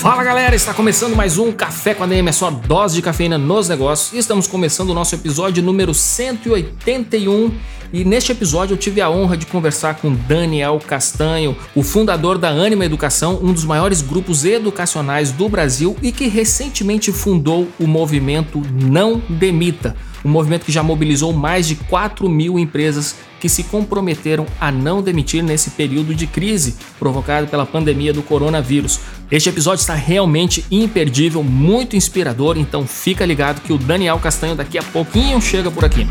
Fala galera, está começando mais um Café com a DM, a sua dose de cafeína nos negócios. E estamos começando o nosso episódio número 181 e neste episódio eu tive a honra de conversar com Daniel Castanho, o fundador da Anima Educação, um dos maiores grupos educacionais do Brasil e que recentemente fundou o movimento Não Demita, um movimento que já mobilizou mais de 4 mil empresas que se comprometeram a não demitir nesse período de crise provocado pela pandemia do coronavírus. Este episódio está realmente imperdível, muito inspirador, então fica ligado que o Daniel Castanho daqui a pouquinho chega por aqui.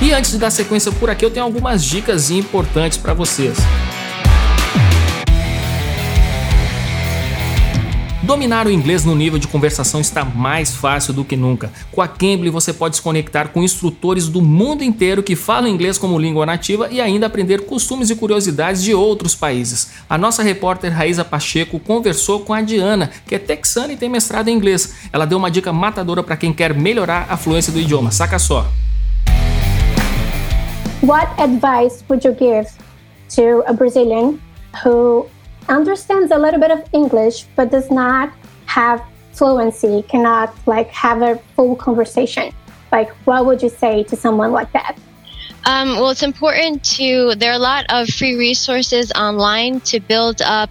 E antes de dar sequência por aqui, eu tenho algumas dicas importantes para vocês. Dominar o inglês no nível de conversação está mais fácil do que nunca. Com a Cambly você pode se conectar com instrutores do mundo inteiro que falam inglês como língua nativa e ainda aprender costumes e curiosidades de outros países. A nossa repórter Raíza Pacheco conversou com a Diana, que é texana e tem mestrado em inglês. Ela deu uma dica matadora para quem quer melhorar a fluência do idioma. Saca só. What advice would you give to a Brazilian who understands a little bit of English but does not have fluency, cannot like have a full conversation? Like, what would you say to someone like that? Um, well, it's important to, there are a lot of free resources online to build up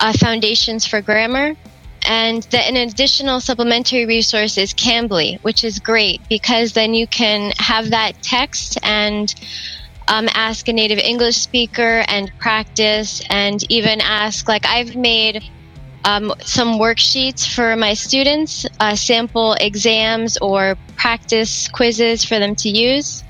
uh, foundations for grammar. And the, an additional supplementary resource is Cambly, which is great because then you can have that text and um, ask a native English speaker and practice, and even ask, like, I've made um, some worksheets for my students, uh, sample exams or practice quizzes for them to use.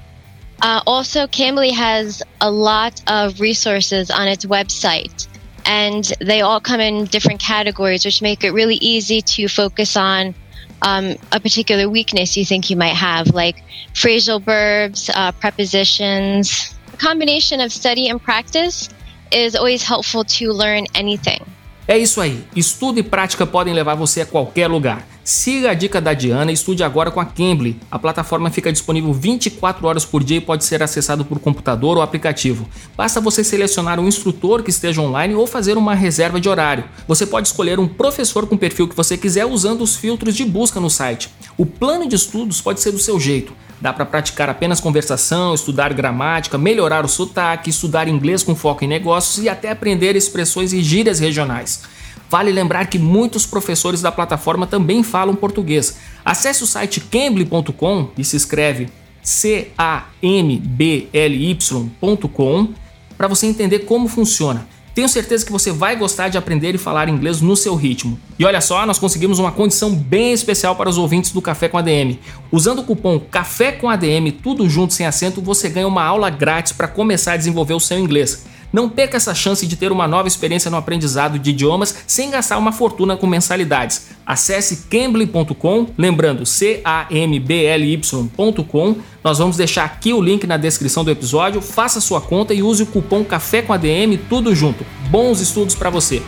Uh, also, Cambly has a lot of resources on its website and they all come in different categories, which make it really easy to focus on um, a particular weakness you think you might have, like phrasal verbs, uh, prepositions. A combination of study and practice is always helpful to learn anything. É isso aí. Estudo e prática podem levar você a qualquer lugar. Siga a dica da Diana e estude agora com a Cambly. A plataforma fica disponível 24 horas por dia e pode ser acessado por computador ou aplicativo. Basta você selecionar um instrutor que esteja online ou fazer uma reserva de horário. Você pode escolher um professor com perfil que você quiser usando os filtros de busca no site. O plano de estudos pode ser do seu jeito. Dá para praticar apenas conversação, estudar gramática, melhorar o sotaque, estudar inglês com foco em negócios e até aprender expressões e gírias regionais. Vale lembrar que muitos professores da plataforma também falam português. Acesse o site cambly.com e se escreve C A M B L Y.com para você entender como funciona. Tenho certeza que você vai gostar de aprender e falar inglês no seu ritmo. E olha só, nós conseguimos uma condição bem especial para os ouvintes do Café com ADM. Usando o cupom Café com ADM, tudo junto sem acento, você ganha uma aula grátis para começar a desenvolver o seu inglês. Não perca essa chance de ter uma nova experiência no aprendizado de idiomas sem gastar uma fortuna com mensalidades. Acesse cambly.com, lembrando C A M B L Y.com. Nós vamos deixar aqui o link na descrição do episódio. Faça sua conta e use o cupom Café com ADM tudo junto. Bons estudos para você.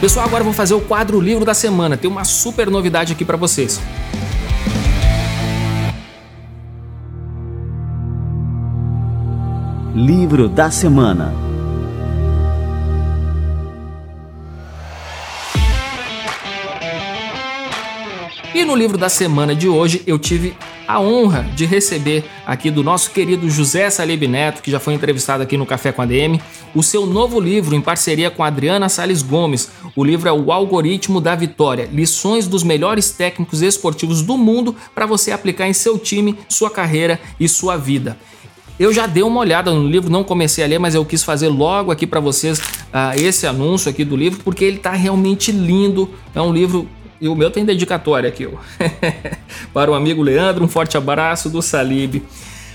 Pessoal, agora vou fazer o quadro livro da semana. Tem uma super novidade aqui para vocês. Livro da semana. E no livro da semana de hoje eu tive a honra de receber aqui do nosso querido José Salib Neto, que já foi entrevistado aqui no Café com a DM, o seu novo livro em parceria com Adriana Sales Gomes. O livro é O Algoritmo da Vitória: Lições dos melhores técnicos esportivos do mundo para você aplicar em seu time, sua carreira e sua vida. Eu já dei uma olhada no livro, não comecei a ler, mas eu quis fazer logo aqui para vocês uh, esse anúncio aqui do livro, porque ele está realmente lindo. É um livro e o meu tem dedicatória aqui, para o amigo Leandro, um forte abraço do Salib.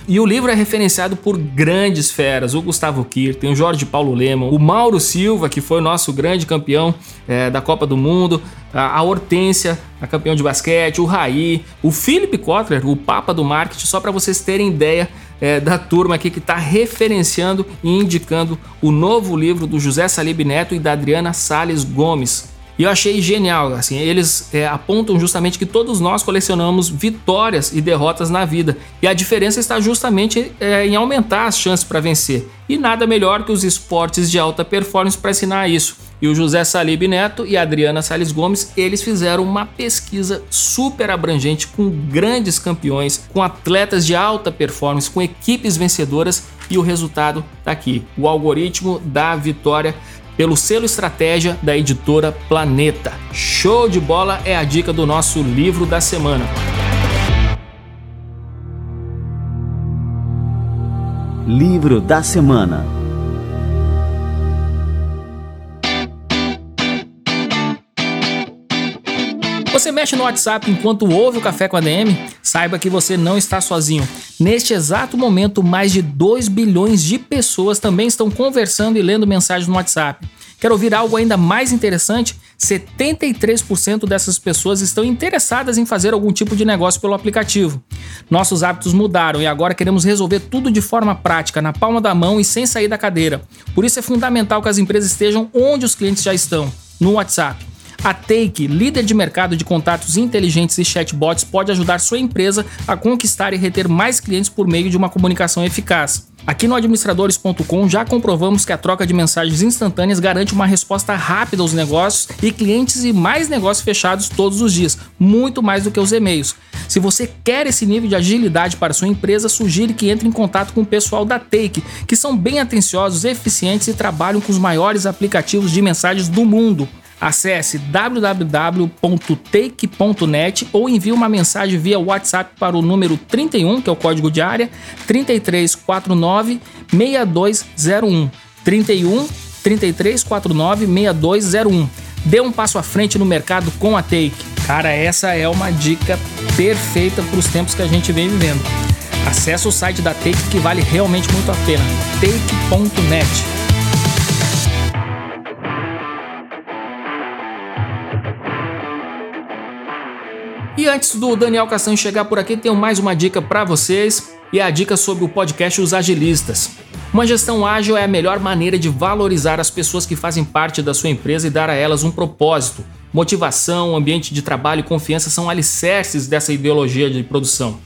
E o livro é referenciado por grandes feras, o Gustavo Kirten, o Jorge Paulo Lemon, o Mauro Silva, que foi o nosso grande campeão é, da Copa do Mundo, a, a Hortência, a campeão de basquete, o Raí, o Philip Kotler, o papa do marketing, só para vocês terem ideia é, da turma aqui que está referenciando e indicando o novo livro do José Salib Neto e da Adriana Sales Gomes. E eu achei genial, assim, eles é, apontam justamente que todos nós colecionamos vitórias e derrotas na vida, e a diferença está justamente é, em aumentar as chances para vencer. E nada melhor que os esportes de alta performance para ensinar isso. E o José Salib Neto e a Adriana Sales Gomes, eles fizeram uma pesquisa super abrangente com grandes campeões, com atletas de alta performance, com equipes vencedoras e o resultado está aqui. O algoritmo da vitória pelo selo Estratégia da editora Planeta. Show de bola é a dica do nosso livro da semana. Livro da semana. Você mexe no WhatsApp enquanto ouve o Café com a DM? Saiba que você não está sozinho. Neste exato momento, mais de 2 bilhões de pessoas também estão conversando e lendo mensagens no WhatsApp. Quer ouvir algo ainda mais interessante? 73% dessas pessoas estão interessadas em fazer algum tipo de negócio pelo aplicativo. Nossos hábitos mudaram e agora queremos resolver tudo de forma prática, na palma da mão e sem sair da cadeira. Por isso é fundamental que as empresas estejam onde os clientes já estão no WhatsApp. A Take, líder de mercado de contatos inteligentes e chatbots, pode ajudar sua empresa a conquistar e reter mais clientes por meio de uma comunicação eficaz. Aqui no administradores.com já comprovamos que a troca de mensagens instantâneas garante uma resposta rápida aos negócios e clientes e mais negócios fechados todos os dias, muito mais do que os e-mails. Se você quer esse nível de agilidade para sua empresa, sugiro que entre em contato com o pessoal da Take, que são bem atenciosos, eficientes e trabalham com os maiores aplicativos de mensagens do mundo. Acesse www.take.net ou envie uma mensagem via WhatsApp para o número 31, que é o código de área, 3349 6201. 31 3349 6201. Dê um passo à frente no mercado com a Take. Cara, essa é uma dica perfeita para os tempos que a gente vem vivendo. Acesse o site da Take que vale realmente muito a pena. take.net. E antes do Daniel Castanho chegar por aqui, tenho mais uma dica para vocês e é a dica sobre o podcast Os Agilistas. Uma gestão ágil é a melhor maneira de valorizar as pessoas que fazem parte da sua empresa e dar a elas um propósito. Motivação, ambiente de trabalho e confiança são alicerces dessa ideologia de produção.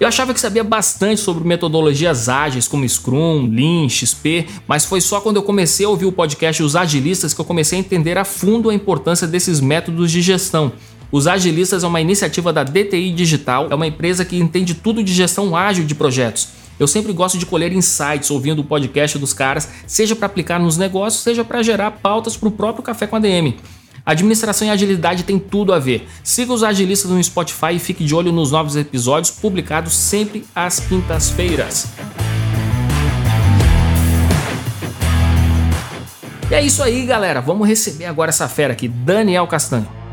Eu achava que sabia bastante sobre metodologias ágeis como Scrum, Lean, XP, mas foi só quando eu comecei a ouvir o podcast Os Agilistas que eu comecei a entender a fundo a importância desses métodos de gestão os Agilistas é uma iniciativa da DTI Digital, é uma empresa que entende tudo de gestão ágil de projetos. Eu sempre gosto de colher insights ouvindo o podcast dos caras, seja para aplicar nos negócios, seja para gerar pautas para o próprio Café com a DM. Administração e agilidade tem tudo a ver. Siga os agilistas no Spotify e fique de olho nos novos episódios publicados sempre às quintas-feiras. E é isso aí, galera. Vamos receber agora essa fera aqui, Daniel Castanho.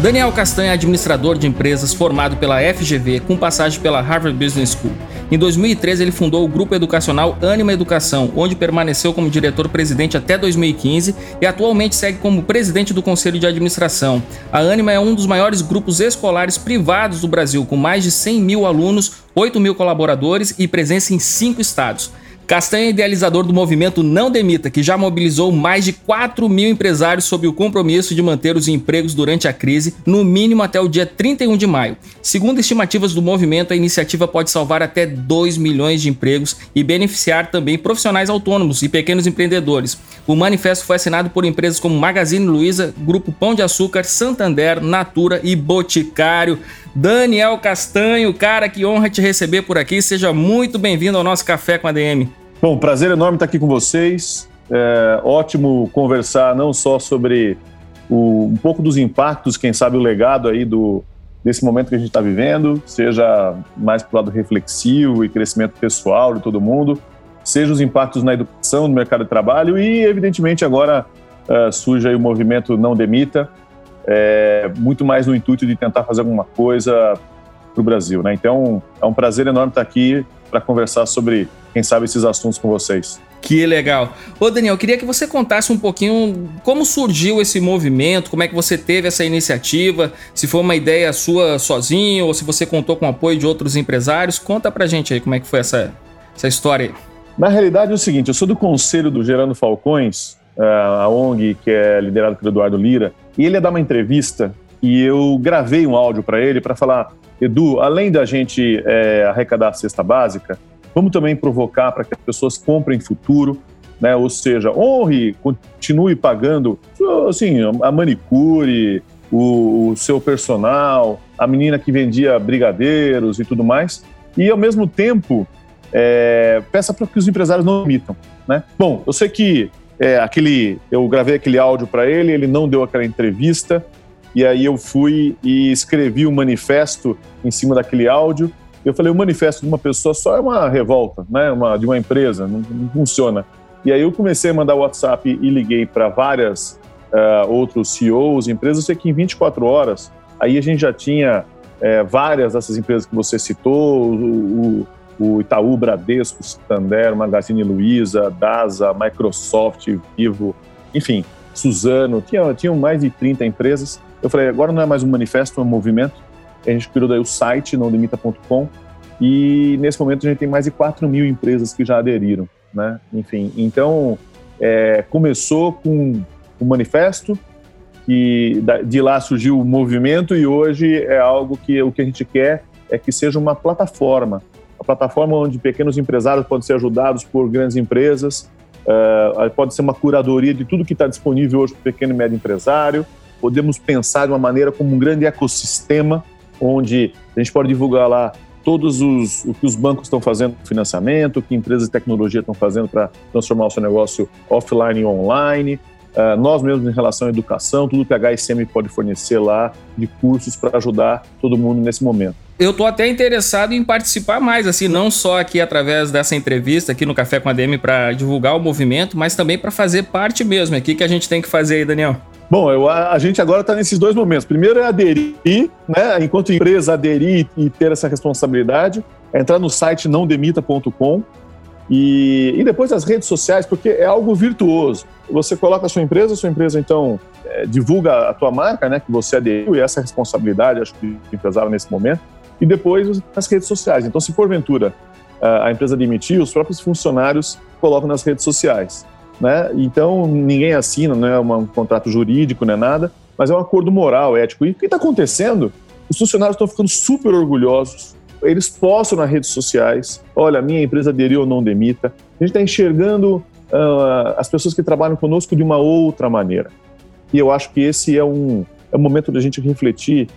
Daniel Castanha é administrador de empresas formado pela FGV com passagem pela Harvard Business School. Em 2013, ele fundou o grupo educacional Anima Educação, onde permaneceu como diretor-presidente até 2015 e atualmente segue como presidente do conselho de administração. A Anima é um dos maiores grupos escolares privados do Brasil, com mais de 100 mil alunos, 8 mil colaboradores e presença em cinco estados. Castanha é idealizador do movimento Não Demita, que já mobilizou mais de 4 mil empresários sob o compromisso de manter os empregos durante a crise, no mínimo até o dia 31 de maio. Segundo estimativas do movimento, a iniciativa pode salvar até 2 milhões de empregos e beneficiar também profissionais autônomos e pequenos empreendedores. O manifesto foi assinado por empresas como Magazine Luiza, Grupo Pão de Açúcar, Santander, Natura e Boticário. Daniel Castanho, cara, que honra te receber por aqui. Seja muito bem-vindo ao nosso Café com a DM. Bom, prazer enorme estar aqui com vocês. É ótimo conversar não só sobre o, um pouco dos impactos, quem sabe o legado aí do, desse momento que a gente está vivendo, seja mais para o lado reflexivo e crescimento pessoal de todo mundo, seja os impactos na educação, no mercado de trabalho e, evidentemente, agora uh, surge aí o movimento Não Demita, é, muito mais no intuito de tentar fazer alguma coisa para o Brasil. Né? Então, é um prazer enorme estar aqui para conversar sobre, quem sabe, esses assuntos com vocês. Que legal. Ô Daniel, queria que você contasse um pouquinho como surgiu esse movimento, como é que você teve essa iniciativa, se foi uma ideia sua sozinho ou se você contou com o apoio de outros empresários. Conta pra gente aí como é que foi essa, essa história aí. Na realidade é o seguinte, eu sou do conselho do Gerando Falcões, a ONG que é liderada pelo Eduardo Lira, e ele ia dar uma entrevista e eu gravei um áudio para ele para falar, Edu, além da gente é, arrecadar a cesta básica, vamos também provocar para que as pessoas comprem futuro, né? Ou seja, honre, continue pagando, assim, a manicure, o, o seu personal, a menina que vendia brigadeiros e tudo mais, e ao mesmo tempo é, peça para que os empresários não imitam, né? Bom, eu sei que é, aquele, eu gravei aquele áudio para ele, ele não deu aquela entrevista, e aí eu fui e escrevi um manifesto em cima daquele áudio. Eu falei, o manifesto de uma pessoa só é uma revolta, né? Uma, de uma empresa, não, não funciona. E aí eu comecei a mandar WhatsApp e liguei para várias uh, outros CEOs, empresas, sei que em 24 horas, aí a gente já tinha uh, várias dessas empresas que você citou, o, o Itaú, Bradesco, Santander, Magazine Luiza, DASA, Microsoft, Vivo, enfim, Suzano, tinha, tinham mais de 30 empresas. Eu falei, agora não é mais um manifesto, é um movimento. A gente criou daí o site, nãodemita.com, e nesse momento a gente tem mais de 4 mil empresas que já aderiram, né? Enfim, então é, começou com o manifesto, que de lá surgiu o movimento e hoje é algo que o que a gente quer é que seja uma plataforma plataforma onde pequenos empresários podem ser ajudados por grandes empresas, uh, pode ser uma curadoria de tudo que está disponível hoje para o pequeno e médio empresário. Podemos pensar de uma maneira como um grande ecossistema, onde a gente pode divulgar lá todos os o que os bancos estão fazendo com financiamento, o que empresas de tecnologia estão fazendo para transformar o seu negócio offline e online, Uh, nós mesmos em relação à educação, tudo que a HSM pode fornecer lá de cursos para ajudar todo mundo nesse momento. Eu tô até interessado em participar mais, assim, não só aqui através dessa entrevista aqui no Café com a DM para divulgar o movimento, mas também para fazer parte mesmo. O que, que a gente tem que fazer aí, Daniel? Bom, eu, a, gente agora está nesses dois momentos. Primeiro é aderir, né? Enquanto empresa, aderir e ter essa responsabilidade. É entrar no site nãodemita.com e, e depois as redes sociais, porque é algo virtuoso. Você coloca a sua empresa, a sua empresa então é, divulga a tua marca, né, que você aderiu, e essa responsabilidade, acho que o empresário nesse momento, e depois as redes sociais. Então, se porventura a empresa demitir, os próprios funcionários colocam nas redes sociais. Né? Então, ninguém assina, não é um contrato jurídico, não é nada, mas é um acordo moral, ético. E o que está acontecendo? Os funcionários estão ficando super orgulhosos eles postam nas redes sociais, olha, minha empresa aderiu ou não demita. A gente está enxergando uh, as pessoas que trabalham conosco de uma outra maneira. E eu acho que esse é um, é um momento da gente refletir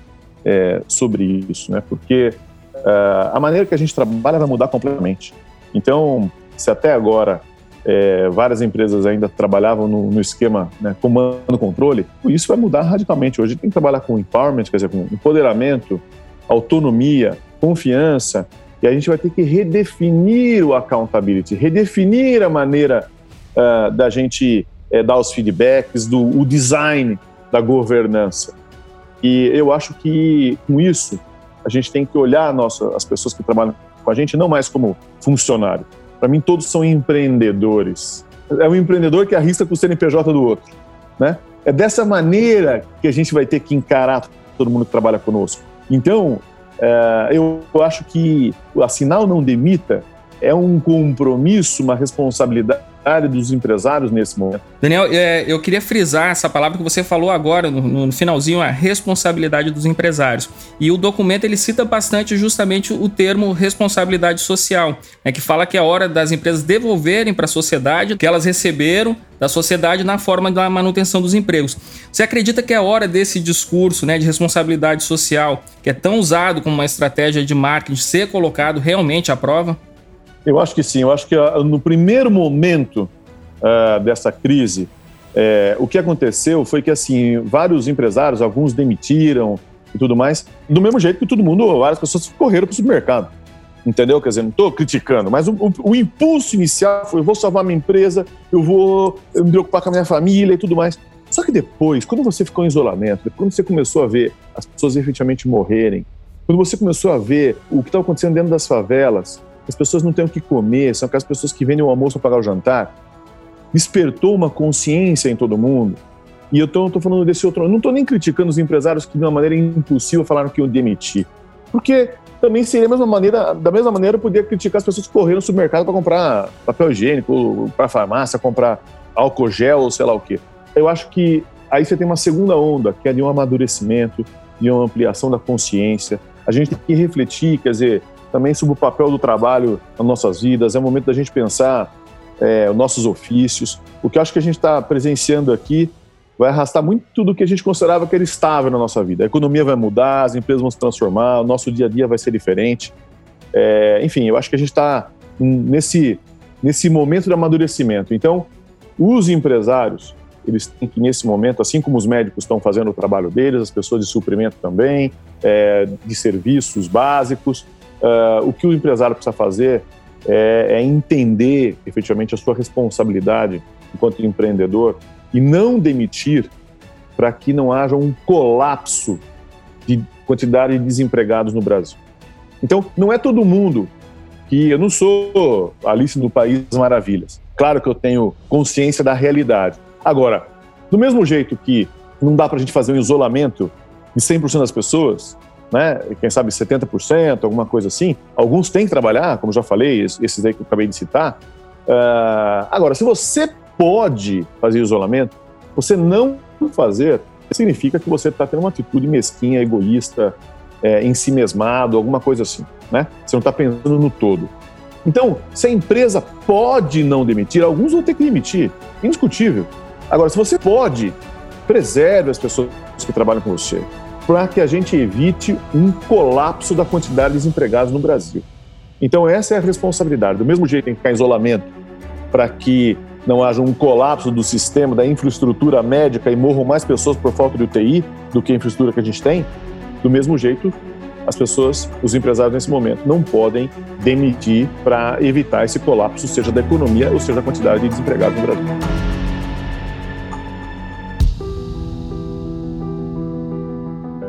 é, sobre isso, né? Porque uh, a maneira que a gente trabalha vai mudar completamente. Então, se até agora é, várias empresas ainda trabalhavam no, no esquema né, comando-controle, isso vai mudar radicalmente. Hoje tem que trabalhar com empowerment, quer dizer, com empoderamento, autonomia, confiança, e a gente vai ter que redefinir o accountability, redefinir a maneira uh, da gente uh, dar os feedbacks, do o design da governança. E eu acho que com isso a gente tem que olhar nossa, as pessoas que trabalham com a gente não mais como funcionário. Para mim todos são empreendedores. É um empreendedor que arrisca com o CNPJ do outro, né? É dessa maneira que a gente vai ter que encarar todo mundo que trabalha conosco. Então, eu acho que assinar o não demita é um compromisso, uma responsabilidade dos empresários nesse momento. Daniel, é, eu queria frisar essa palavra que você falou agora, no, no, finalzinho, a responsabilidade dos empresários. E o documento ele cita bastante justamente o termo responsabilidade social, né, que fala que é hora das empresas devolverem para a sociedade o que elas receberam da sociedade na forma da manutenção dos empregos. Você acredita que é hora desse discurso né, de responsabilidade social, que é tão usado como uma estratégia de marketing, ser colocado realmente à prova? Eu acho que sim. Eu acho que uh, no primeiro momento uh, dessa crise, é, o que aconteceu foi que assim vários empresários, alguns demitiram e tudo mais, do mesmo jeito que todo mundo, várias pessoas correram para o supermercado. Entendeu? Quer dizer, não estou criticando, mas o, o, o, impulso inicial foi: eu vou salvar minha empresa, eu vou me preocupar com a minha família e tudo mais. Só que depois, quando você ficou em isolamento, quando você começou a ver as pessoas efetivamente morrerem, quando você começou a ver o que está acontecendo dentro das favelas, as pessoas não têm o que comer, são aquelas pessoas que vendem o almoço para pagar o jantar, despertou uma consciência em todo mundo. E eu estou falando desse outro. Não estou nem criticando os empresários que, de uma maneira impulsiva, falaram que iam demitir. Porque também seria a mesma maneira, da mesma maneira, eu podia criticar as pessoas que correram no supermercado para comprar papel higiênico, para farmácia, comprar álcool gel ou sei lá o quê. Eu acho que aí você tem uma segunda onda, que é de um amadurecimento, de uma ampliação da consciência. A gente tem que refletir, quer dizer, também sobre o papel do trabalho nas nossas vidas. É o momento da gente pensar é, os nossos ofícios. O que eu acho que a gente está presenciando aqui vai arrastar muito do que a gente considerava que era estável na nossa vida. A economia vai mudar, as empresas vão se transformar, o nosso dia a dia vai ser diferente. É, enfim, eu acho que a gente está nesse, nesse momento de amadurecimento. Então, os empresários, eles têm que, nesse momento, assim como os médicos estão fazendo o trabalho deles, as pessoas de suprimento também, é, de serviços básicos, é, o que o empresário precisa fazer é, é entender efetivamente a sua responsabilidade enquanto empreendedor e não demitir para que não haja um colapso de quantidade de desempregados no Brasil. Então, não é todo mundo que eu não sou Alice do País das Maravilhas. Claro que eu tenho consciência da realidade. Agora, do mesmo jeito que não dá para a gente fazer um isolamento de 100% das pessoas, né? Quem sabe 70%, alguma coisa assim. Alguns têm que trabalhar, como já falei, esses aí que eu acabei de citar. Uh, agora, se você pode fazer isolamento, você não fazer significa que você está tendo uma atitude mesquinha, egoísta, é, em si mesmado, alguma coisa assim, né? Você não está pensando no todo. Então, se a empresa pode não demitir, alguns vão ter que demitir, indiscutível. Agora, se você pode, preserve as pessoas que trabalham com você, para que a gente evite um colapso da quantidade de desempregados no Brasil. Então, essa é a responsabilidade. Do mesmo jeito, tem que ficar em isolamento para que não haja um colapso do sistema, da infraestrutura médica e morram mais pessoas por falta de UTI do que a infraestrutura que a gente tem, do mesmo jeito, as pessoas, os empresários nesse momento, não podem demitir para evitar esse colapso, seja da economia ou seja da quantidade de desempregados no Brasil.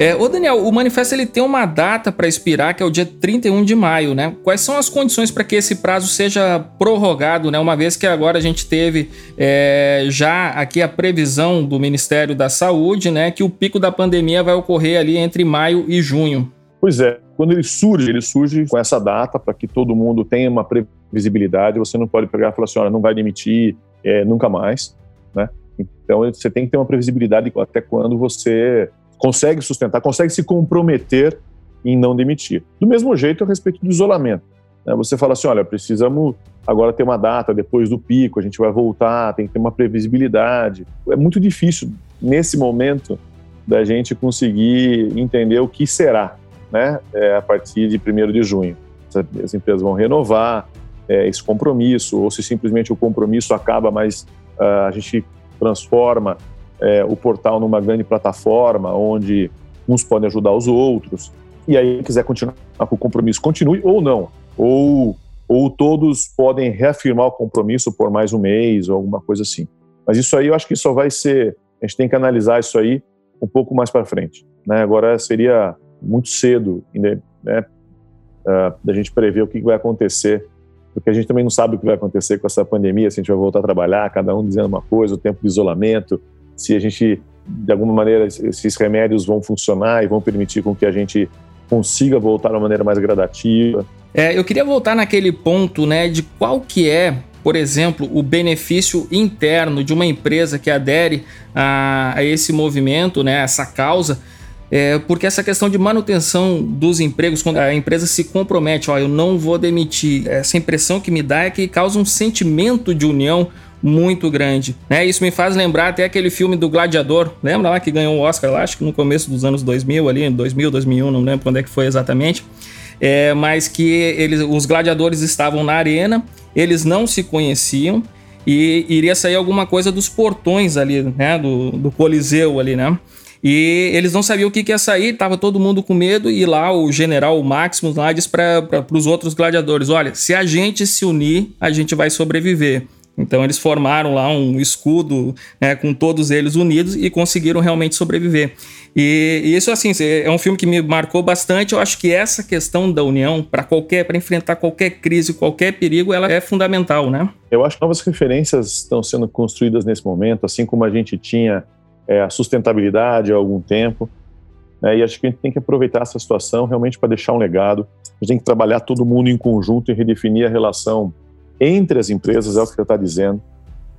É, ô Daniel, o manifesto ele tem uma data para expirar, que é o dia 31 de maio, né? Quais são as condições para que esse prazo seja prorrogado, né? Uma vez que agora a gente teve é, já aqui a previsão do Ministério da Saúde, né? Que o pico da pandemia vai ocorrer ali entre maio e junho. Pois é, quando ele surge, ele surge com essa data para que todo mundo tenha uma previsibilidade. Você não pode pegar e falar assim, olha, não vai demitir é, nunca mais, né? Então você tem que ter uma previsibilidade até quando você consegue sustentar, consegue se comprometer em não demitir. Do mesmo jeito a respeito do isolamento. Né? Você fala assim, olha, precisamos agora ter uma data depois do pico, a gente vai voltar, tem que ter uma previsibilidade. É muito difícil nesse momento da gente conseguir entender o que será, né, é, a partir de 1 de junho. As empresas vão renovar é, esse compromisso, ou se simplesmente o compromisso acaba, mas uh, a gente transforma é, o portal numa grande plataforma onde uns podem ajudar os outros. E aí, quiser continuar com o compromisso, continue ou não. Ou, ou todos podem reafirmar o compromisso por mais um mês ou alguma coisa assim. Mas isso aí eu acho que só vai ser. A gente tem que analisar isso aí um pouco mais para frente. Né? Agora seria muito cedo né, uh, da gente prever o que vai acontecer, porque a gente também não sabe o que vai acontecer com essa pandemia, se a gente vai voltar a trabalhar, cada um dizendo uma coisa, o tempo de isolamento, se a gente, de alguma maneira, esses remédios vão funcionar e vão permitir com que a gente consiga voltar de uma maneira mais gradativa. É, eu queria voltar naquele ponto, né, de qual que é, por exemplo, o benefício interno de uma empresa que adere a, a esse movimento, né, essa causa, é, porque essa questão de manutenção dos empregos, quando a empresa se compromete, ó, eu não vou demitir, essa impressão que me dá é que causa um sentimento de união muito grande. Né? Isso me faz lembrar até aquele filme do Gladiador, lembra lá que ganhou o Oscar lá, acho que no começo dos anos 2000 ali, 2000, 2001, não lembro quando é que foi exatamente. É, mas que eles, os gladiadores estavam na arena, eles não se conheciam e iria sair alguma coisa dos portões ali, né, do, do Coliseu ali, né? E eles não sabiam o que, que ia sair, tava todo mundo com medo, e lá o general Maximus lá diz para os outros gladiadores: olha, se a gente se unir, a gente vai sobreviver. Então eles formaram lá um escudo né, com todos eles unidos e conseguiram realmente sobreviver. E, e, isso assim é um filme que me marcou bastante. Eu acho que essa questão da união para qualquer, para enfrentar qualquer crise, qualquer perigo, ela é fundamental, né? Eu acho que novas referências estão sendo construídas nesse momento, assim como a gente tinha é, a sustentabilidade há algum tempo. Né, e acho que a gente tem que aproveitar essa situação realmente para deixar um legado. A gente tem que trabalhar todo mundo em conjunto e redefinir a relação entre as empresas, é o que você está dizendo.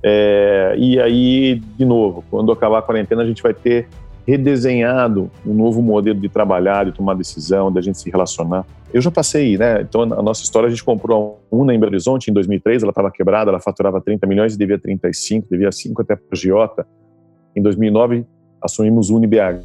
É, e aí, de novo, quando acabar a quarentena, a gente vai ter redesenhado um novo modelo de trabalhar, de tomar decisão, da gente se relacionar. Eu já passei, né? Então, a nossa história, a gente comprou uma em Belo Horizonte em 2003, ela estava quebrada, ela faturava 30 milhões e devia 35, devia 5 até para o Giota. Em 2009, assumimos o UniBH.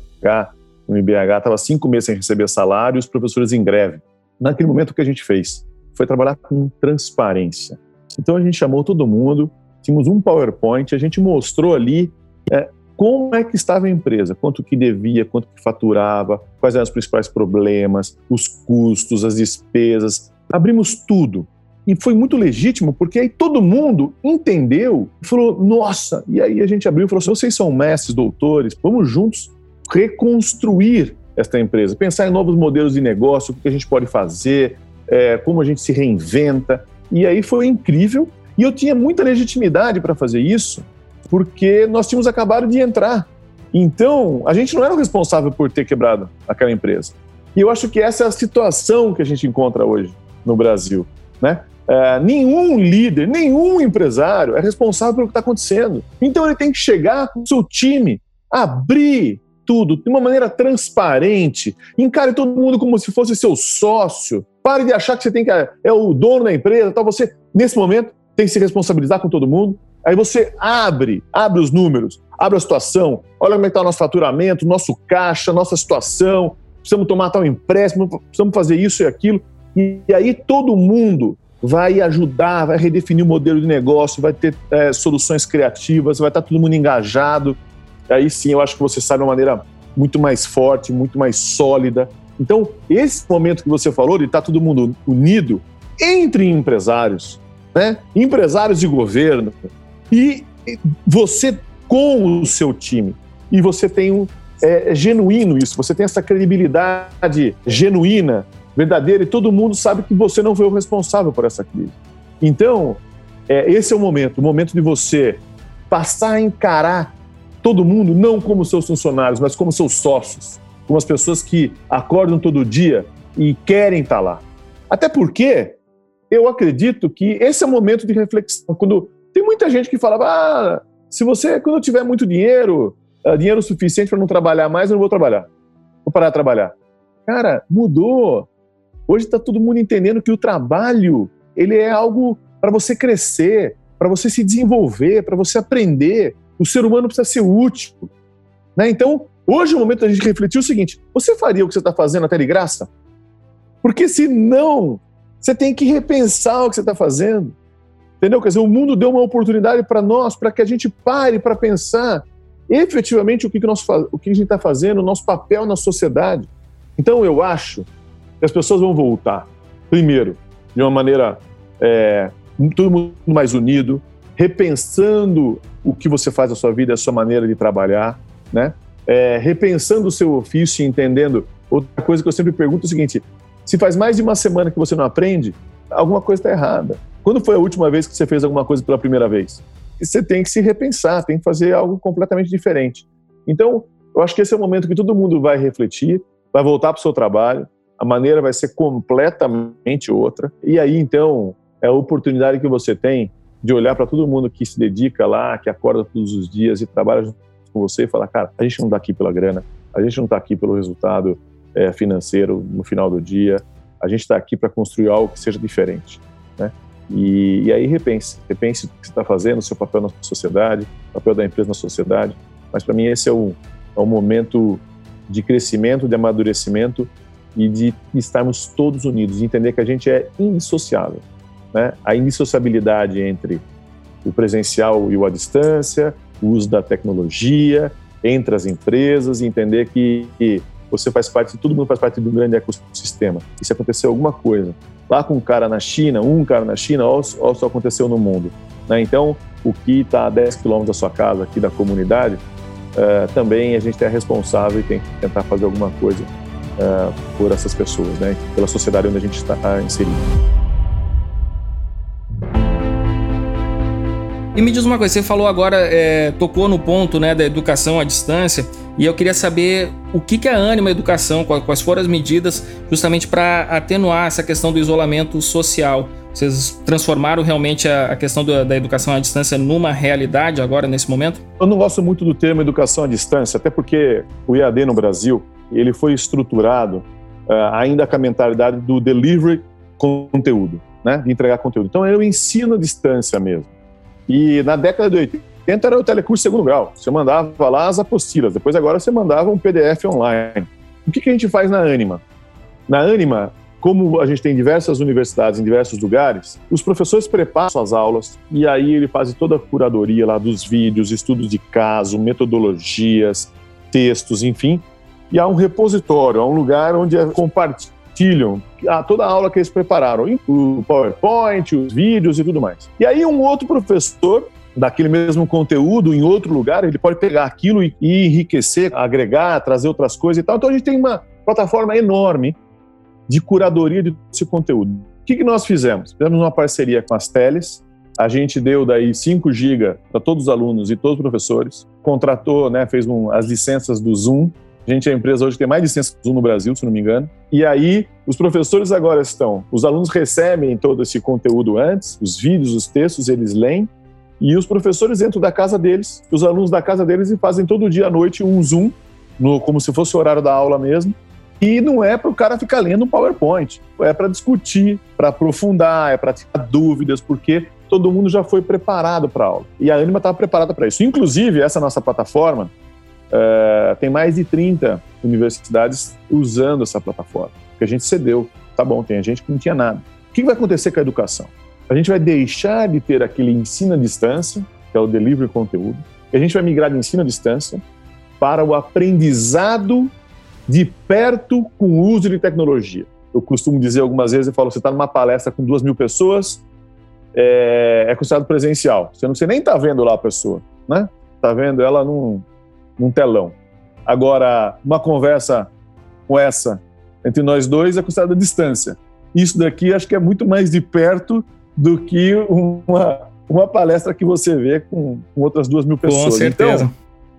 O UniBH estava cinco meses sem receber salário e os professores em greve. Naquele momento, o que a gente fez? Foi trabalhar com transparência. Então, a gente chamou todo mundo, tínhamos um PowerPoint, a gente mostrou ali é, como é que estava a empresa, quanto que devia, quanto que faturava, quais eram os principais problemas, os custos, as despesas. Abrimos tudo. E foi muito legítimo, porque aí todo mundo entendeu e falou: nossa! E aí a gente abriu e falou assim: vocês são mestres, doutores, vamos juntos reconstruir esta empresa, pensar em novos modelos de negócio, o que a gente pode fazer, é, como a gente se reinventa. E aí foi incrível. E eu tinha muita legitimidade para fazer isso, porque nós tínhamos acabado de entrar. Então, a gente não era o responsável por ter quebrado aquela empresa. E eu acho que essa é a situação que a gente encontra hoje no Brasil. Né? É, nenhum líder, nenhum empresário é responsável pelo que está acontecendo. Então, ele tem que chegar com o seu time, abrir tudo de uma maneira transparente, encare todo mundo como se fosse seu sócio. Pare de achar que você tem que é o dono da empresa, tal. Você nesse momento tem que se responsabilizar com todo mundo. Aí você abre, abre os números, abre a situação, olha como é está o nosso faturamento, nosso caixa, nossa situação, precisamos tomar tal empréstimo, precisamos fazer isso e aquilo. E, e aí todo mundo vai ajudar, vai redefinir o modelo de negócio, vai ter é, soluções criativas, vai estar todo mundo engajado. Aí sim eu acho que você sai de uma maneira muito mais forte, muito mais sólida. Então, esse momento que você falou de estar todo mundo unido entre empresários, né? empresários de governo, e você com o seu time. E você tem um. É, é genuíno isso, você tem essa credibilidade genuína, verdadeira, e todo mundo sabe que você não foi o responsável por essa crise. Então, é, esse é o momento o momento de você passar a encarar todo mundo, não como seus funcionários, mas como seus sócios, como as pessoas que acordam todo dia e querem estar lá. Até porque eu acredito que esse é o momento de reflexão. Quando tem muita gente que fala, ah, se você, quando eu tiver muito dinheiro, uh, dinheiro suficiente para não trabalhar mais, eu não vou trabalhar. Vou parar de trabalhar. Cara, mudou. Hoje está todo mundo entendendo que o trabalho ele é algo para você crescer, para você se desenvolver, para você aprender. O ser humano precisa ser útil. Né? Então, hoje é o momento da gente refletir o seguinte: você faria o que você está fazendo até de graça? Porque se não, você tem que repensar o que você está fazendo. Entendeu? Quer dizer, o mundo deu uma oportunidade para nós, para que a gente pare para pensar efetivamente o que, que, nós, o que a gente está fazendo, o nosso papel na sociedade. Então, eu acho que as pessoas vão voltar, primeiro, de uma maneira é, todo mundo mais unido, repensando o que você faz na sua vida, a sua maneira de trabalhar, né? É, repensando o seu ofício e entendendo. Outra coisa que eu sempre pergunto é o seguinte: se faz mais de uma semana que você não aprende, alguma coisa está errada. Quando foi a última vez que você fez alguma coisa pela primeira vez? Você tem que se repensar, tem que fazer algo completamente diferente. Então, eu acho que esse é o momento que todo mundo vai refletir, vai voltar para o seu trabalho, a maneira vai ser completamente outra. E aí, então, é a oportunidade que você tem de olhar para todo mundo que se dedica lá, que acorda todos os dias e trabalha junto com você e falar: cara, a gente não está aqui pela grana, a gente não está aqui pelo resultado é, financeiro no final do dia, a gente está aqui para construir algo que seja diferente. Né? E, e aí repense, repense o que você está fazendo, o seu papel na sociedade, o papel da empresa na sociedade. Mas para mim esse é o, é o momento de crescimento, de amadurecimento e de estarmos todos unidos, de entender que a gente é indissociável. Né? A indissociabilidade entre o presencial e o à distância, o uso da tecnologia, entre as empresas, entender que, que você faz parte, todo mundo faz parte de um grande ecossistema. E se acontecer alguma coisa lá com um cara na China, um cara na China, olha só aconteceu no mundo. Né? Então, o que está a 10 quilômetros da sua casa, aqui da comunidade, uh, também a gente é responsável e tem que tentar fazer alguma coisa uh, por essas pessoas, né? pela sociedade onde a gente está inserido. E me diz uma coisa, você falou agora, é, tocou no ponto né, da educação à distância, e eu queria saber o que, que é a Anima Educação, quais foram as medidas justamente para atenuar essa questão do isolamento social. Vocês transformaram realmente a, a questão da, da, educação à distância numa realidade agora, nesse momento? Eu não gosto muito do termo educação à distância, até porque o EAD no Brasil ele foi estruturado uh, ainda com a mentalidade do delivery conteúdo, né? de entregar conteúdo. Então, o ensino à distância mesmo. E na década de 80 era o telecurso segundo grau. Você mandava lá as apostilas, depois agora você mandava um PDF online. O que, que a gente faz na Anima? Na Anima, como a gente tem diversas universidades em diversos lugares, os professores preparam suas aulas e aí ele faz toda a curadoria lá dos vídeos, estudos de caso, metodologias, textos, enfim. E há um repositório, há um lugar onde compartilham toda a aula que eles prepararam, o PowerPoint, os vídeos e tudo mais. E aí um outro professor daquele mesmo conteúdo em outro lugar, ele pode pegar aquilo e, enriquecer, agregar, trazer outras coisas e tal. Então a gente tem uma plataforma enorme de curadoria desse conteúdo. O que, que nós fizemos? Fizemos uma parceria com as teles, a gente deu daí 5 GB para todos os alunos e todos os professores, contratou, né, fez um, as licenças do Zoom. A gente, a empresa hoje tem mais licenças Zoom no Brasil, se não me engano. E aí, os professores agora estão, os alunos recebem todo esse conteúdo antes, os vídeos, os textos, eles leem, e os professores entram da casa deles, os alunos da casa deles e fazem todo dia à noite um Zoom, no, como se fosse o horário da aula mesmo. E não é para o cara ficar lendo um PowerPoint, é para discutir, para aprofundar, é para tirar dúvidas, porque todo mundo já foi preparado para a aula. E a Anima estava preparada para isso. Inclusive, essa nossa plataforma uh, tem mais de 30 universidades usando essa plataforma, que a gente cedeu. Tá bom, tem gente que não tinha nada. O que vai acontecer com a educação? a gente vai deixar de ter aquele ensino à distância, que é o delivery conteúdo, e a gente vai migrar de ensino à distância para o aprendizado de perto com o uso de tecnologia. Eu costumo dizer algumas vezes, eu falo, você está numa palestra com duas mil pessoas, é, é considerado presencial. Você não você nem está vendo lá a pessoa, né? Está vendo ela num, num telão. Agora, uma conversa com essa entre nós dois é considerada distância. Isso daqui acho que é muito mais de perto do que uma, uma palestra que você vê com, com outras duas mil pessoas. Com certeza. Então,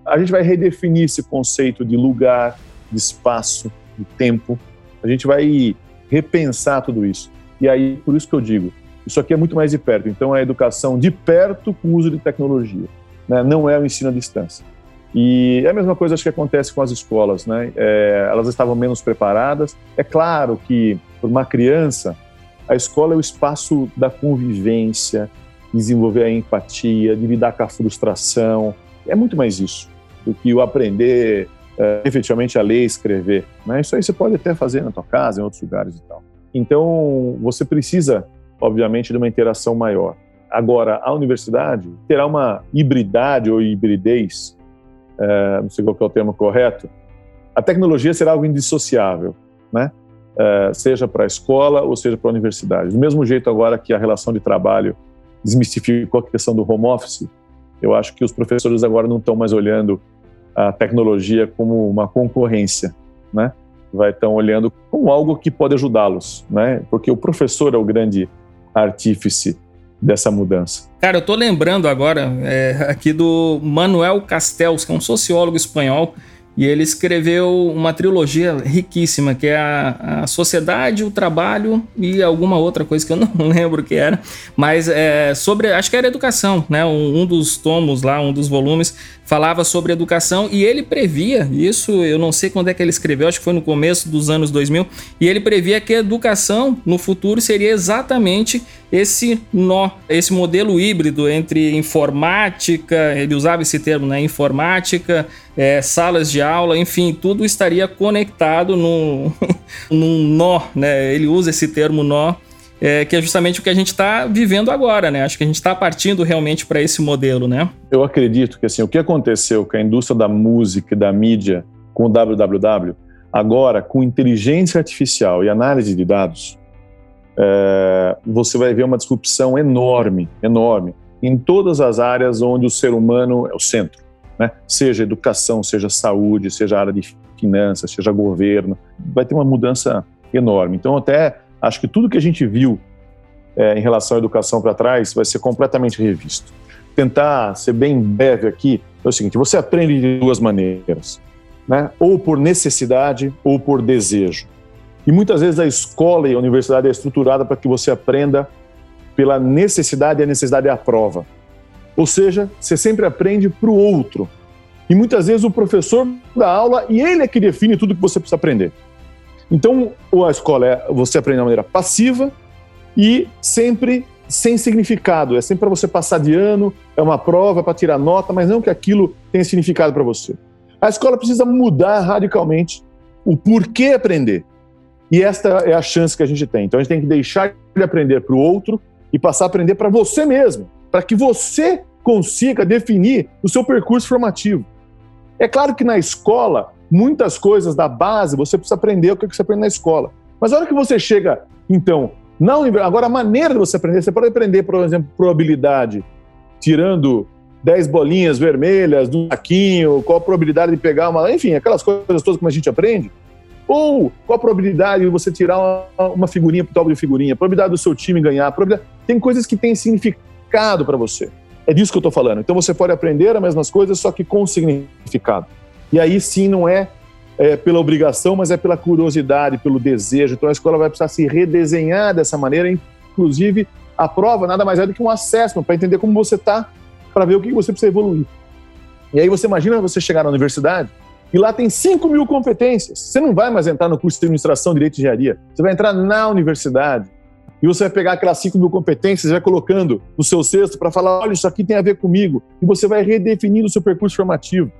a gente vai redefinir esse conceito de lugar, de espaço, de tempo. A gente vai repensar tudo isso. E aí, por isso que eu digo, isso aqui é muito mais de perto. Então, é a educação de perto com o uso de tecnologia. Né? Não é o ensino à distância. E é a mesma coisa acho que acontece com as escolas, né? É, elas estavam menos preparadas. É claro que para uma criança a escola é o espaço da convivência, desenvolver a empatia, de lidar com a frustração. É muito mais isso do que o aprender uh, efetivamente a ler e escrever. Né? Isso aí você pode até fazer na tua casa, em outros lugares e tal. Então, você precisa, obviamente, de uma interação maior. Agora, a universidade terá uma hibridade ou hibridez, uh, não sei qual é o termo correto, a tecnologia será algo indissociável, né? uh, seja para a escola ou seja para a universidade. Do mesmo jeito agora que a relação de trabalho desmistificou a questão do home office, eu acho que os professores agora não estão mais olhando a tecnologia como uma concorrência, né? Vai estão olhando como algo que pode ajudá-los, né? Porque o professor é o grande artífice dessa mudança. Cara, eu tô lembrando agora é, aqui do Manuel Castells, que é um sociólogo espanhol e ele escreveu uma trilogia riquíssima, que é a, a, Sociedade, o Trabalho e alguma outra coisa que eu não lembro que era, mas é sobre, acho que era educação, né? Um, um, dos tomos lá, um dos volumes, falava sobre educação e ele previa, isso eu não sei quando é que ele escreveu, acho que foi no começo dos anos 2000, e ele previa que a educação no futuro seria exatamente esse nó, esse modelo híbrido entre informática, ele usava esse termo, né? Informática, é, salas de aula, enfim, tudo estaria conectado num, num nó, né? Ele usa esse termo nó, é, que é justamente o que a gente está vivendo agora, né? Acho que a gente está partindo realmente para esse modelo, né? Eu acredito que assim, o que aconteceu com a indústria da música e da mídia com o WWW, Agora, com inteligência artificial e análise de dados, é, você vai ver uma disrupção enorme, enorme, em todas as áreas onde o ser humano é o centro. Né? Seja educação, seja saúde, seja área de finanças, seja governo, vai ter uma mudança enorme. Então, até acho que tudo que a gente viu é, em relação à educação para trás vai ser completamente revisto. Tentar ser bem breve aqui é o seguinte: você aprende de duas maneiras, né? ou por necessidade ou por desejo. E muitas vezes a escola e a universidade é estruturada para que você aprenda pela necessidade e a necessidade é a prova. Ou seja, você sempre aprende para o outro. E muitas vezes o professor dá aula e ele é que define tudo que você precisa aprender. Então, a escola é você aprende de maneira passiva e sempre sem significado. É sempre para você passar de ano, é uma prova para tirar nota, mas não que aquilo tenha significado para você. A escola precisa mudar radicalmente o porquê aprender. E esta é a chance que a gente tem. Então a gente tem que deixar de aprender para o outro e passar a aprender para você mesmo, para que você consiga definir o seu percurso formativo. É claro que na escola, muitas coisas da base você precisa aprender o que você aprende na escola. Mas a hora que você chega, então, na universidade, agora a maneira de você aprender, você pode aprender, por exemplo, probabilidade, tirando 10 bolinhas vermelhas do saquinho, qual a probabilidade de pegar uma. Enfim, aquelas coisas todas que a gente aprende. Ou qual a probabilidade de você tirar uma, uma figurinha para o de figurinha, a probabilidade do seu time ganhar. Tem coisas que têm significado para você. É disso que eu estou falando. Então você pode aprender as mesmas coisas, só que com significado. E aí sim não é, é, pela obrigação, mas é pela curiosidade, pelo desejo. Então a escola vai precisar se redesenhar dessa maneira. Inclusive, a prova nada mais é do que um acesso para entender como você está, para ver o que você precisa evoluir. E aí você imagina você chegar na universidade e lá tem 5 mil competências. Você não vai mais entrar no curso de administração, direito e engenharia. Você vai entrar na universidade e você vai pegar aquelas 5 mil competências e vai colocando no seu cesto para falar: olha, isso aqui tem a ver comigo. E você vai redefinindo o seu percurso formativo.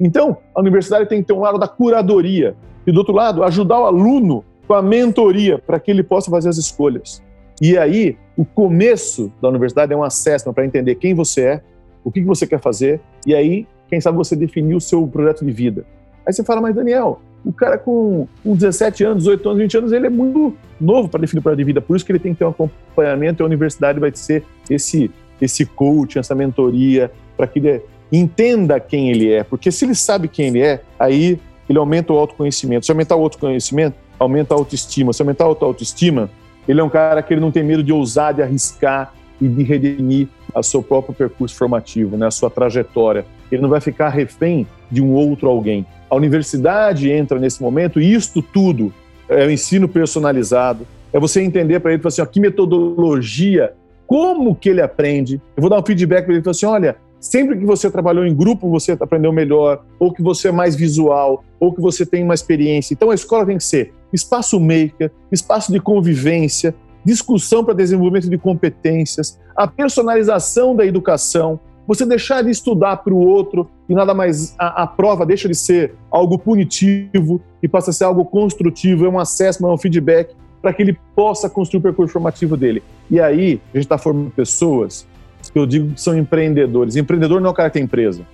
Então, a universidade tem que ter um lado da curadoria e, do outro lado, ajudar o aluno com a mentoria para que ele possa fazer as escolhas. E aí, o começo da universidade é um acesso para entender quem você é, o que você quer fazer, e aí, quem sabe você definir o seu projeto de vida. Aí você fala, mas Daniel, o cara com, com 17 anos, 18 anos, 20 anos, ele é muito novo para definir o projeto de vida. Por isso que ele tem que ter um acompanhamento e a universidade vai ser esse, esse coaching, essa mentoria, para que ele entenda quem ele é. Porque se ele sabe quem ele é, aí ele aumenta o autoconhecimento. Se aumentar o autoconhecimento, aumenta a autoestima. Se aumentar a autoestima, ele é um cara que ele não tem medo de ousar, de arriscar e de redimir o seu próprio percurso formativo, né, a sua trajetória. Ele não vai ficar refém de um outro alguém. A universidade entra nesse momento e isto tudo é o ensino personalizado, é você entender para ele, assim, ó, que metodologia, como que ele aprende. Eu vou dar um feedback para ele, assim, olha, sempre que você trabalhou em grupo, você aprendeu melhor, ou que você é mais visual, ou que você tem uma experiência. Então a escola tem que ser espaço maker, espaço de convivência, discussão para desenvolvimento de competências, a personalização da educação, você deixar de estudar para o outro e nada mais a, a, prova deixa de ser algo punitivo e passa a ser algo construtivo, é um acesso, é um feedback para que ele possa construir o percurso formativo dele. E aí a gente está formando pessoas que eu digo que são empreendedores. Empreendedor não é o cara que tem empresa.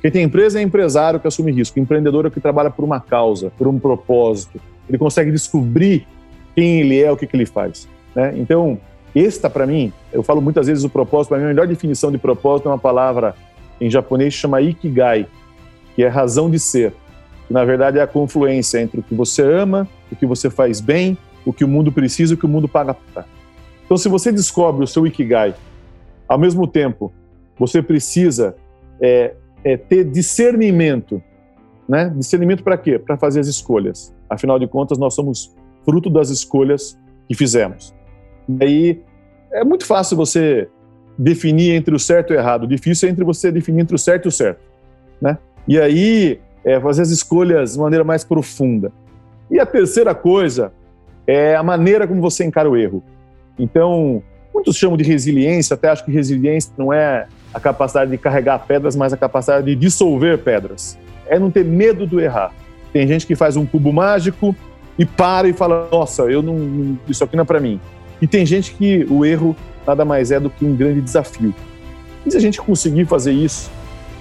Quem tem empresa é empresário que assume risco. Empreendedor é o que trabalha por uma causa, por um propósito. Ele consegue descobrir quem ele é, o que, que ele faz. Né? Então, esta, para mim, eu falo muitas vezes o propósito, para mim, a melhor definição de propósito é uma palavra em japonês que chama ikigai, que é razão de ser. Que, na verdade, é a confluência entre o que você ama, o que você faz bem, o que o mundo precisa e o que o mundo paga. Então, se você descobre o seu ikigai, ao mesmo tempo, você precisa é, é, ter discernimento. Né? Discernimento para quê? Para fazer as escolhas. Afinal de contas, nós somos fruto das escolhas que fizemos. E aí é muito fácil você definir entre o certo e o errado. O difícil é entre você definir entre o certo e o certo, né? E aí é fazer as escolhas de maneira mais profunda. E a terceira coisa é a maneira como você encara o erro. Então, muitos chamam de resiliência, até acho que resiliência não é a capacidade de carregar pedras, mas a capacidade de dissolver pedras. É não ter medo do errar. Tem gente que faz um cubo mágico e para e fala: "Nossa, eu não, isso aqui não é para mim". E tem gente que o erro nada mais é do que um grande desafio. E se a gente conseguir fazer isso,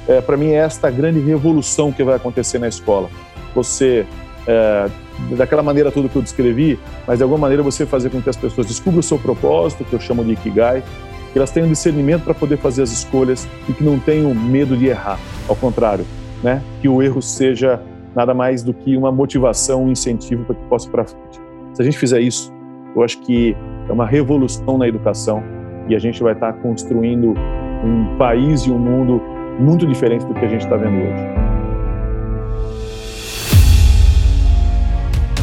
é, para mim é esta grande revolução que vai acontecer na escola. Você é, daquela maneira toda que eu descrevi, mas de alguma maneira você fazer com que as pessoas descubram o seu propósito, que eu chamo de Ikigai, que elas tenham discernimento para poder fazer as escolhas e que não tenham medo de errar. Ao contrário, né? que o erro seja nada mais do que uma motivação, um incentivo para que possa ir para frente. Se a gente fizer isso, eu acho que é uma revolução na educação e a gente vai estar construindo um país e um mundo muito diferente do que a gente está vendo hoje.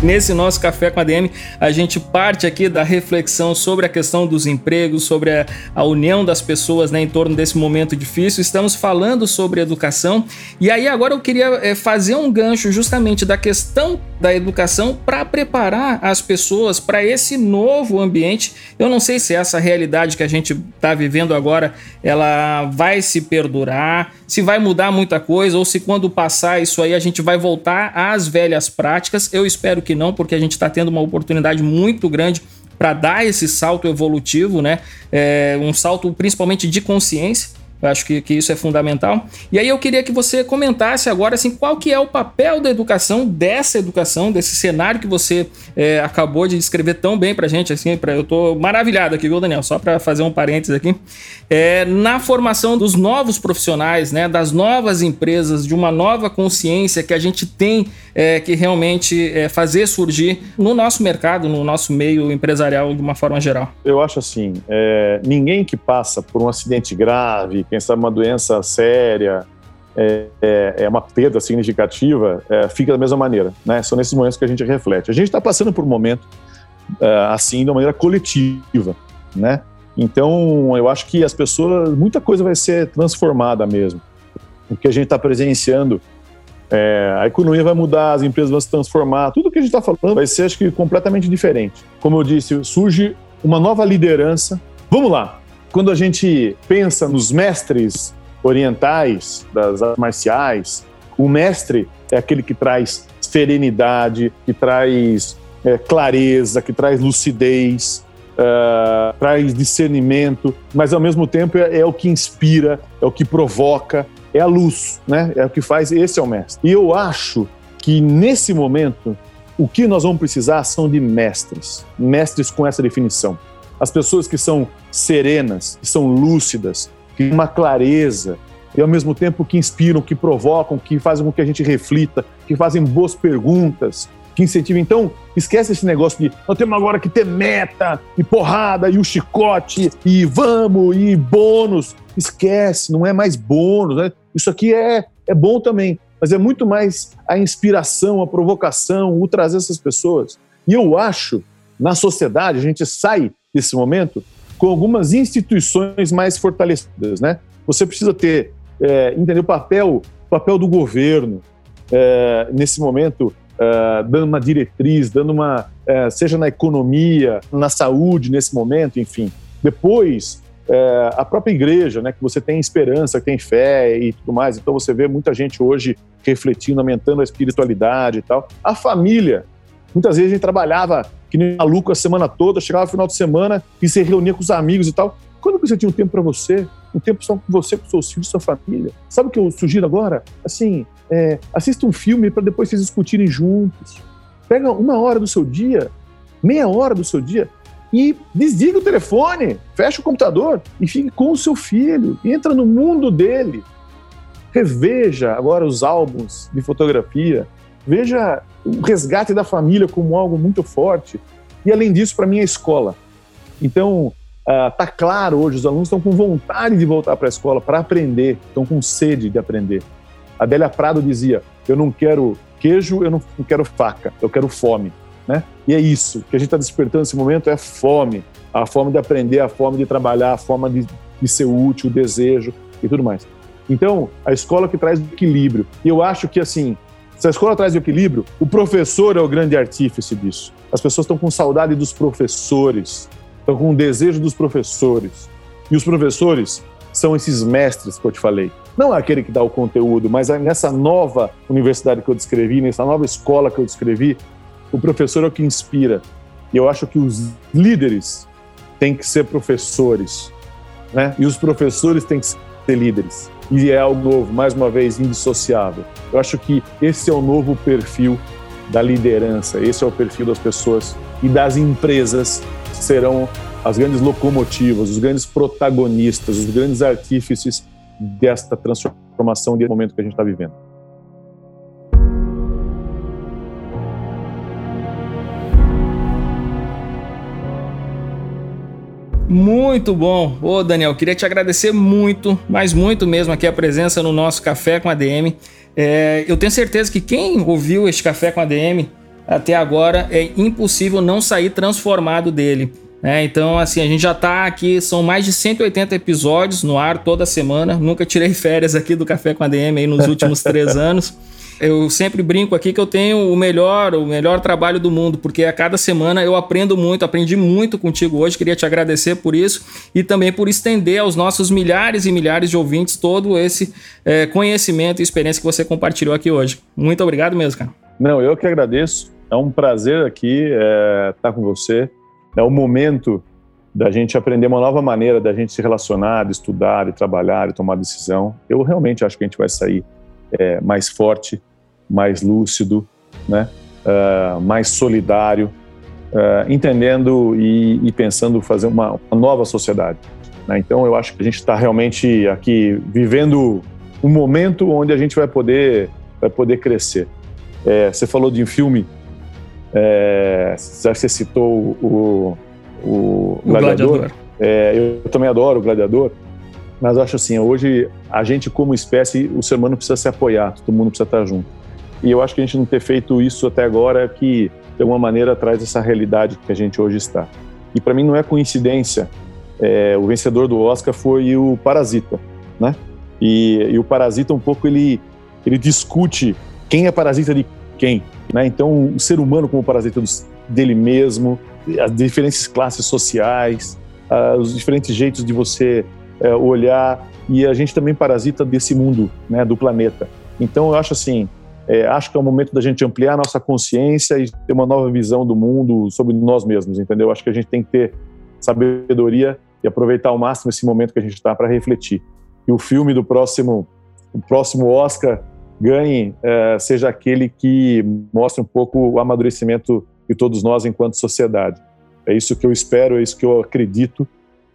Nesse nosso Café com a DM, a gente parte aqui da reflexão sobre a questão dos empregos, sobre a, a união das pessoas né, em torno desse momento difícil. Estamos falando sobre educação. E aí, agora eu queria é, fazer um gancho justamente da questão da educação para preparar as pessoas para esse novo ambiente. Eu não sei se essa realidade que a gente está vivendo agora ela vai se perdurar, se vai mudar muita coisa ou se quando passar isso aí a gente vai voltar às velhas práticas. Eu espero que não, porque a gente está tendo uma oportunidade muito grande para dar esse salto evolutivo, né? É, um salto principalmente de consciência. Eu acho que, que isso é fundamental. E aí eu queria que você comentasse agora assim, qual que é o papel da educação, dessa educação, desse cenário que você é, acabou de descrever tão bem pra gente. Assim, pra, eu tô maravilhado aqui, viu, Daniel? Só para fazer um parênteses aqui. É, na formação dos novos profissionais, né, das novas empresas, de uma nova consciência que a gente tem é, que realmente é, fazer surgir no nosso mercado, no nosso meio empresarial de uma forma geral. Eu acho assim, é, ninguém que passa por um acidente grave, quem sabe uma doença séria, é, é, é, uma perda significativa, é, fica da mesma maneira. Né? São nesses momentos que a gente reflete. A gente está passando por um momento é, assim, de uma maneira coletiva. Né? Então, eu acho que as pessoas, muita coisa vai ser transformada mesmo. O que a gente está presenciando, é, a economia vai mudar, as empresas vão se transformar, tudo que a gente está falando vai ser, acho que, completamente diferente. Como eu disse, surge uma nova liderança. Vamos lá, quando a gente pensa nos mestres orientais, das artes marciais, o mestre é aquele que traz serenidade, que traz é, clareza, que traz lucidez, uh, traz discernimento, mas ao mesmo tempo é, é, o que inspira, é o que provoca, é a luz, né? É o que faz. Esse é o mestre. E eu acho que nesse momento o que nós vamos precisar são de mestres, mestres com essa definição as pessoas que são serenas, que são lúcidas, que têm uma clareza e ao mesmo tempo que inspiram, que provocam, que fazem com que a gente reflita, que fazem boas perguntas, que incentivam. Então, esquece esse negócio de nós temos agora que ter meta e porrada e o chicote e vamos e bônus. Esquece, não é mais bônus. Né? Isso aqui é, é bom também, mas é muito mais a inspiração, a provocação, o trazer essas pessoas. E eu acho, na sociedade, a gente sai nesse momento com algumas instituições mais fortalecidas, né? Você precisa ter, é, entender o papel, papel do governo é, nesse momento, é, dando uma diretriz, dando uma, é, seja na economia, na saúde nesse momento, enfim. Depois, é, a própria igreja, né, que você tem esperança, que tem fé e tudo mais. Então você vê muita gente hoje refletindo, aumentando a espiritualidade e tal. A família, muitas vezes a gente trabalhava que nem maluco a semana toda, chegava no final de semana e se reunia com os amigos e tal. Quando você tinha um tempo para você? Um tempo só com você, com seus filhos, sua família. Sabe o que eu sugiro agora? Assim, é, assista um filme para depois vocês discutirem juntos. Pega uma hora do seu dia, meia hora do seu dia, e desliga o telefone, fecha o computador e fique com o seu filho. Entra no mundo dele. Reveja agora os álbuns de fotografia. Veja o resgate da família como algo muito forte. E além disso, para mim, é a escola. Então, está uh, claro hoje, os alunos estão com vontade de voltar para a escola para aprender, estão com sede de aprender. A Adélia Prado dizia: Eu não quero queijo, eu não quero faca, eu quero fome. Né? E é isso que a gente está despertando nesse momento: é fome. A fome de aprender, a fome de trabalhar, a fome de, de ser útil, o desejo e tudo mais. Então, a escola que traz equilíbrio. E eu acho que, assim, se a escola traz equilíbrio, o professor é o grande artífice disso. As pessoas estão com saudade dos professores, estão com o desejo dos professores. E os professores são esses mestres que eu te falei. Não é aquele que dá o conteúdo, mas nessa nova universidade que eu descrevi, nessa nova escola que eu descrevi, o professor é o que inspira. E eu acho que os líderes têm que ser professores, né? E os professores têm que ser líderes e é algo novo, mais uma vez, indissociável. Eu acho que esse é o novo perfil da liderança. Esse é o perfil das pessoas e das empresas que serão as grandes locomotivas, os grandes protagonistas, os grandes artífices desta transformação de momento que a gente está vivendo. Muito bom. Ô, Daniel, queria te agradecer muito, mas muito mesmo aqui a presença no nosso Café com a DM. É, eu tenho certeza que quem ouviu este Café com a DM até agora é impossível não sair transformado dele. É, então, assim, a gente já tá aqui, são mais de 180 episódios no ar toda semana. Nunca tirei férias aqui do Café com a DM nos últimos três anos. Eu sempre brinco aqui que eu tenho o melhor, o melhor trabalho do mundo, porque a cada semana eu aprendo muito, aprendi muito contigo hoje. Queria te agradecer por isso e também por estender aos nossos milhares e milhares de ouvintes todo esse é, conhecimento e experiência que você compartilhou aqui hoje. Muito obrigado mesmo, cara. Não, eu que agradeço. É um prazer aqui é, estar com você é o momento da gente aprender uma nova maneira da gente se relacionar, de estudar, de trabalhar, de tomar decisão. Eu realmente acho que a gente vai sair é, mais forte, mais lúcido, né? Uh, mais solidário, uh, entendendo e, e, pensando fazer uma, uma nova sociedade. Né? Então, eu acho que a gente está realmente aqui vivendo um momento onde a gente vai poder, vai poder crescer. É, você falou de um filme é, você citou o, o, o Gladiador. Gladiador. É, eu também adoro o Gladiador, mas eu acho assim, hoje a gente como espécie, o ser humano precisa se apoiar, todo mundo precisa estar junto. E eu acho que a gente não ter feito isso até agora é que, de alguma maneira, traz essa realidade que a gente hoje está. E para mim não é coincidência, é, o vencedor do Oscar foi o Parasita, né? E, e o Parasita um pouco ele, ele discute quem é parasita de quem. Né? Então, o ser humano como parasita dele mesmo, as diferentes classes sociais, uh, os diferentes jeitos de você uh, olhar, e a gente também parasita desse mundo, né, do planeta. Então, eu acho assim, é, acho que é o momento da gente ampliar nossa consciência e ter uma nova visão do mundo sobre nós mesmos, entendeu? Acho que a gente tem que ter sabedoria e aproveitar ao máximo esse momento que a gente está para refletir. E o filme do próximo, o próximo Oscar ganhe é, seja aquele que mostre um pouco o amadurecimento de todos nós enquanto sociedade. É isso que eu espero, é isso que eu acredito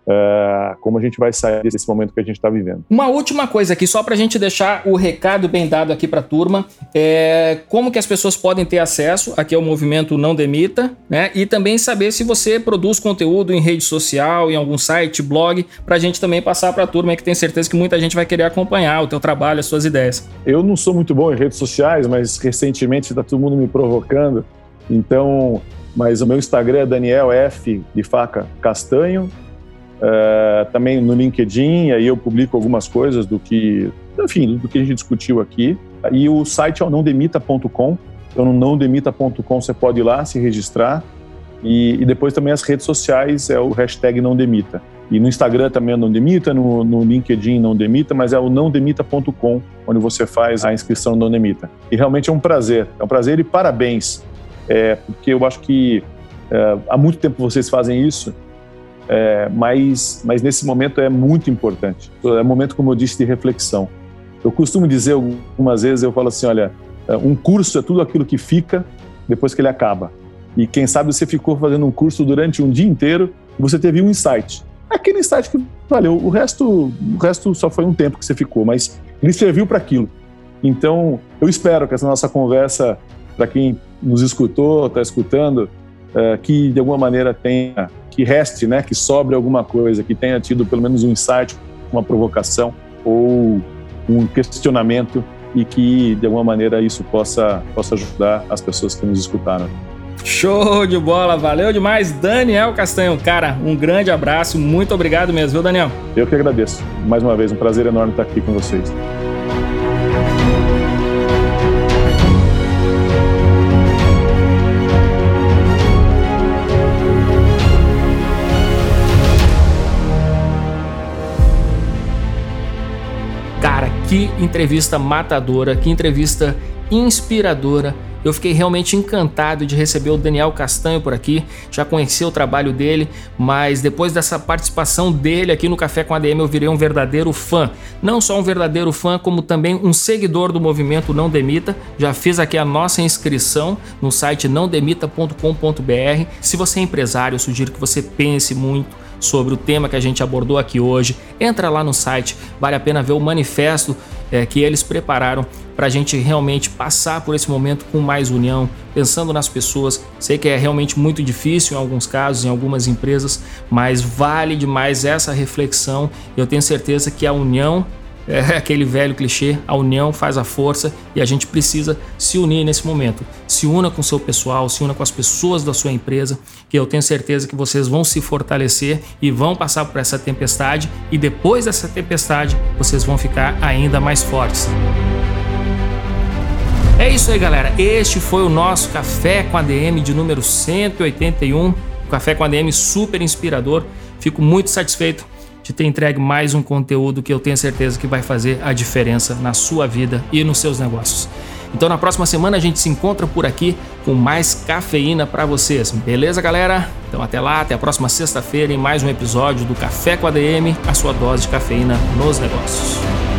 Uh, como a gente vai sair desse momento que a gente está vivendo. Uma última coisa aqui, só para a gente deixar o recado bem dado aqui para a turma, é como que as pessoas podem ter acesso aqui ao movimento Não Demita, né? E também saber se você produz conteúdo em rede social, em algum site, blog, para a gente também passar para a turma que tem certeza que muita gente vai querer acompanhar o teu trabalho, as suas ideias. Eu não sou muito bom em redes sociais, mas recentemente está todo mundo me provocando, então, mas o meu Instagram é Daniel F de faca Castanho Uh, também no LinkedIn, aí eu publico algumas coisas do que, enfim, do que a gente discutiu aqui. E o site é o nãodemita.com. Então, no nãodemita.com você pode ir lá se registrar. E, e, depois também as redes sociais é o hashtag não. E no Instagram também é não demita, no, no LinkedIn não demita, mas é o nãodemita.com, onde você faz a inscrição não demita. E realmente é um prazer, é um prazer e parabéns, é, porque eu acho que é, há muito tempo vocês fazem isso é, mas, mas nesse momento é muito importante. É um momento, como eu disse, de reflexão. Eu costumo dizer algumas vezes, eu falo assim, olha, é, um curso é tudo aquilo que fica depois que ele acaba. E quem sabe você ficou fazendo um curso durante um dia inteiro e você teve um insight. Aquele insight que valeu, o resto, o resto só foi um tempo que você ficou, mas ele serviu para aquilo. Então, eu espero que essa nossa conversa, para quem nos escutou, está escutando, é, que de alguma maneira tenha que reste, né, que sobre alguma coisa, que tenha tido pelo menos um insight, uma provocação ou um questionamento e que de alguma maneira isso possa possa ajudar as pessoas que nos escutaram. Show de bola, valeu demais, Daniel Castanho. Cara, um grande abraço, muito obrigado mesmo, viu, Daniel? Eu que agradeço. Mais uma vez, um prazer enorme estar aqui com vocês. Que entrevista matadora, que entrevista inspiradora Eu fiquei realmente encantado de receber o Daniel Castanho por aqui, já conheci o trabalho dele, mas depois dessa participação dele aqui no Café com ADM eu virei um verdadeiro fã. Não só um verdadeiro fã, como também um seguidor do movimento Não Demita. Já fiz aqui a nossa inscrição no site nãodemita.com.br. Se você é empresário, eu sugiro que você pense muito sobre o tema que a gente abordou aqui hoje. Entra lá no site, vale a pena ver o manifesto é, que eles prepararam para a gente realmente passar por esse momento com mais união, pensando nas pessoas. Sei que é realmente muito difícil em alguns casos, em algumas empresas, mas vale demais essa reflexão. Eu tenho certeza que a união é aquele velho clichê, a união faz a força e a gente precisa se unir nesse momento. Se una com seu pessoal, se una com as pessoas da sua empresa, que eu tenho certeza que vocês vão se fortalecer e vão passar por essa tempestade e depois dessa tempestade vocês vão ficar ainda mais fortes. É isso aí, galera. Este foi o nosso Café com ADM de número 181. Café com ADM super inspirador. Fico muito satisfeito de ter entregue mais um conteúdo que eu tenho certeza que vai fazer a diferença na sua vida e nos seus negócios. Então na próxima semana a gente se encontra por aqui com mais cafeína para vocês. Beleza, galera? Então até lá, até a próxima sexta-feira em mais um episódio do Café com a DM, a sua dose de cafeína nos negócios.